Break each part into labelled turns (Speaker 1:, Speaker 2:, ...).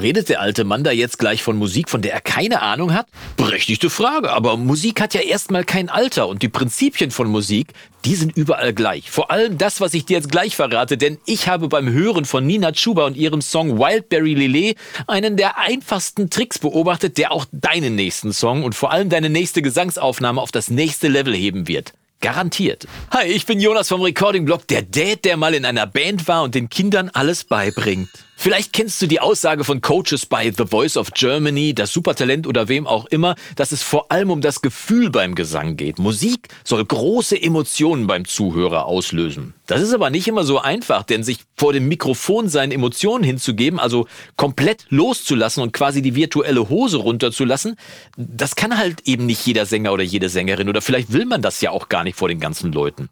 Speaker 1: Redet der alte Mann da jetzt gleich von Musik, von der er keine Ahnung hat? Berechtigte Frage, aber Musik hat ja erstmal kein Alter und die Prinzipien von Musik, die sind überall gleich. Vor allem das, was ich dir jetzt gleich verrate, denn ich habe beim Hören von Nina Chuba und ihrem Song Wildberry Lillet einen der einfachsten Tricks beobachtet, der auch deinen nächsten Song und vor allem deine nächste Gesangsaufnahme auf das nächste Level heben wird. Garantiert. Hi, ich bin Jonas vom Recording Blog, der Dad, der mal in einer Band war und den Kindern alles beibringt. Vielleicht kennst du die Aussage von Coaches bei The Voice of Germany, das Supertalent oder wem auch immer, dass es vor allem um das Gefühl beim Gesang geht. Musik soll große Emotionen beim Zuhörer auslösen. Das ist aber nicht immer so einfach, denn sich vor dem Mikrofon seinen Emotionen hinzugeben, also komplett loszulassen und quasi die virtuelle Hose runterzulassen, das kann halt eben nicht jeder Sänger oder jede Sängerin oder vielleicht will man das ja auch gar nicht vor den ganzen Leuten.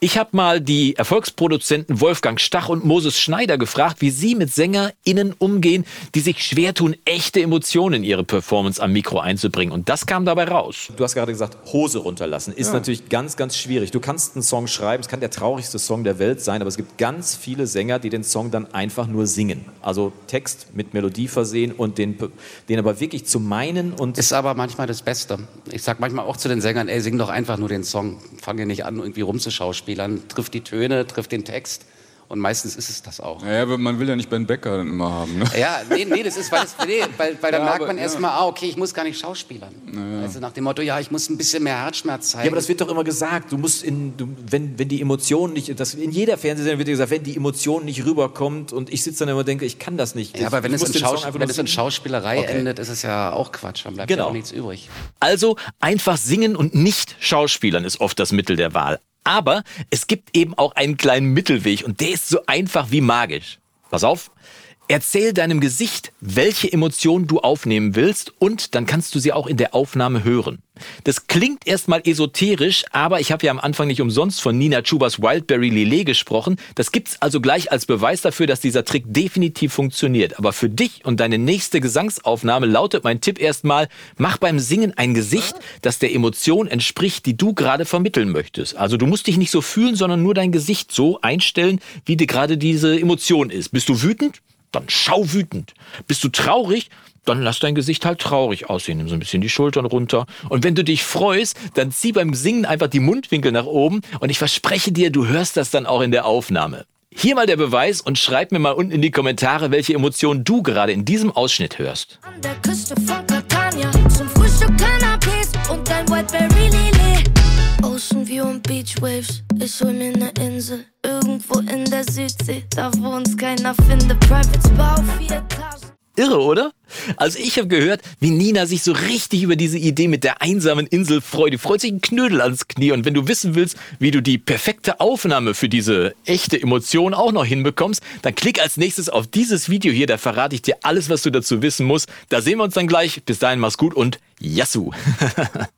Speaker 1: Ich habe mal die Erfolgsproduzenten Wolfgang Stach und Moses Schneider gefragt, wie sie mit SängerInnen umgehen, die sich schwer tun, echte Emotionen in ihre Performance am Mikro einzubringen. Und das kam dabei raus.
Speaker 2: Du hast gerade gesagt, Hose runterlassen. Ist ja. natürlich ganz, ganz schwierig. Du kannst einen Song schreiben, es kann der traurigste Song der Welt sein, aber es gibt ganz viele Sänger, die den Song dann einfach nur singen. Also Text mit Melodie versehen und den, den aber wirklich zu meinen und.
Speaker 3: Ist aber manchmal das Beste. Ich sag manchmal auch zu den Sängern, ey, sing doch einfach nur den Song. Fange nicht an, irgendwie rumzuschauen. Schauspielern, trifft die Töne, trifft den Text. Und meistens ist es das auch.
Speaker 4: Ja, man will ja nicht Ben Becker dann immer haben. Ne?
Speaker 3: Ja, nee, nee, das ist, weil, das, nee, weil, weil dann ja, merkt man erstmal, ja. ah, okay, ich muss gar nicht schauspielern. Ja. Also nach dem Motto, ja, ich muss ein bisschen mehr Herzschmerz zeigen.
Speaker 2: Ja, aber das wird doch immer gesagt, du musst in, du, wenn, wenn die Emotion nicht, das, in jeder Fernsehsendung wird gesagt, wenn die Emotion nicht rüberkommt und ich sitze dann immer und denke, ich kann das nicht.
Speaker 3: Ja, aber wenn, es in, Schaus wenn es in, Schauspielerei okay. endet, ist es ja auch Quatsch, dann bleibt genau. ja auch nichts übrig.
Speaker 1: Also einfach singen und nicht schauspielern ist oft das Mittel der Wahl. Aber es gibt eben auch einen kleinen Mittelweg und der ist so einfach wie magisch. Pass auf, Erzähl deinem Gesicht, welche Emotionen du aufnehmen willst und dann kannst du sie auch in der Aufnahme hören. Das klingt erstmal esoterisch, aber ich habe ja am Anfang nicht umsonst von Nina Chubas Wildberry Lillet gesprochen. Das gibt's also gleich als Beweis dafür, dass dieser Trick definitiv funktioniert. Aber für dich und deine nächste Gesangsaufnahme lautet mein Tipp erstmal, mach beim Singen ein Gesicht, das der Emotion entspricht, die du gerade vermitteln möchtest. Also du musst dich nicht so fühlen, sondern nur dein Gesicht so einstellen, wie dir gerade diese Emotion ist. Bist du wütend? Dann schau wütend. Bist du traurig? Dann lass dein Gesicht halt traurig aussehen. Nimm so ein bisschen die Schultern runter. Und wenn du dich freust, dann zieh beim Singen einfach die Mundwinkel nach oben. Und ich verspreche dir, du hörst das dann auch in der Aufnahme. Hier mal der Beweis und schreib mir mal unten in die Kommentare, welche Emotionen du gerade in diesem Ausschnitt hörst. An der Küste von Catania, zum Frühstück Cannabis und dein Whiteberry Lily. Ocean View und Beach Waves, ich hol mir ne Insel. Irgendwo in der Südsee, da wo uns keiner findet. Private Bau, vier. Irre, oder? Also ich habe gehört, wie Nina sich so richtig über diese Idee mit der einsamen Insel freut. Die freut sich ein Knödel ans Knie. Und wenn du wissen willst, wie du die perfekte Aufnahme für diese echte Emotion auch noch hinbekommst, dann klick als nächstes auf dieses Video hier. Da verrate ich dir alles, was du dazu wissen musst. Da sehen wir uns dann gleich. Bis dahin, mach's gut und Yassou!